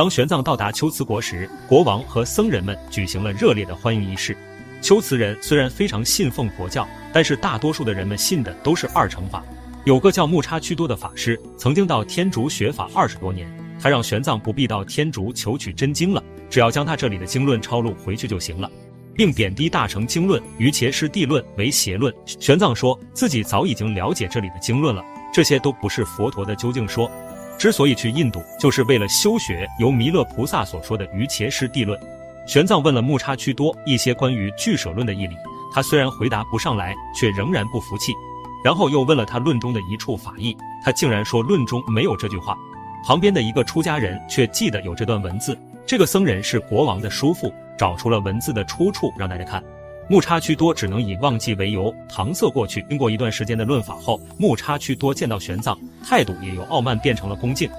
当玄奘到达龟兹国时，国王和僧人们举行了热烈的欢迎仪式。龟兹人虽然非常信奉佛教，但是大多数的人们信的都是二乘法。有个叫木叉屈多的法师，曾经到天竺学法二十多年。他让玄奘不必到天竺求取真经了，只要将他这里的经论抄录回去就行了，并贬低大乘经论《与伽师地论》为邪论。玄奘说自己早已经了解这里的经论了，这些都不是佛陀的究竟说。之所以去印度，就是为了修学由弥勒菩萨所说的《于伽师地论》。玄奘问了木叉屈多一些关于俱舍论的义理，他虽然回答不上来，却仍然不服气。然后又问了他论中的一处法义，他竟然说论中没有这句话。旁边的一个出家人却记得有这段文字。这个僧人是国王的叔父，找出了文字的出处让大家看。木叉屈多只能以忘记为由搪塞过去。经过一段时间的论法后，木叉屈多见到玄奘，态度也由傲慢变成了恭敬。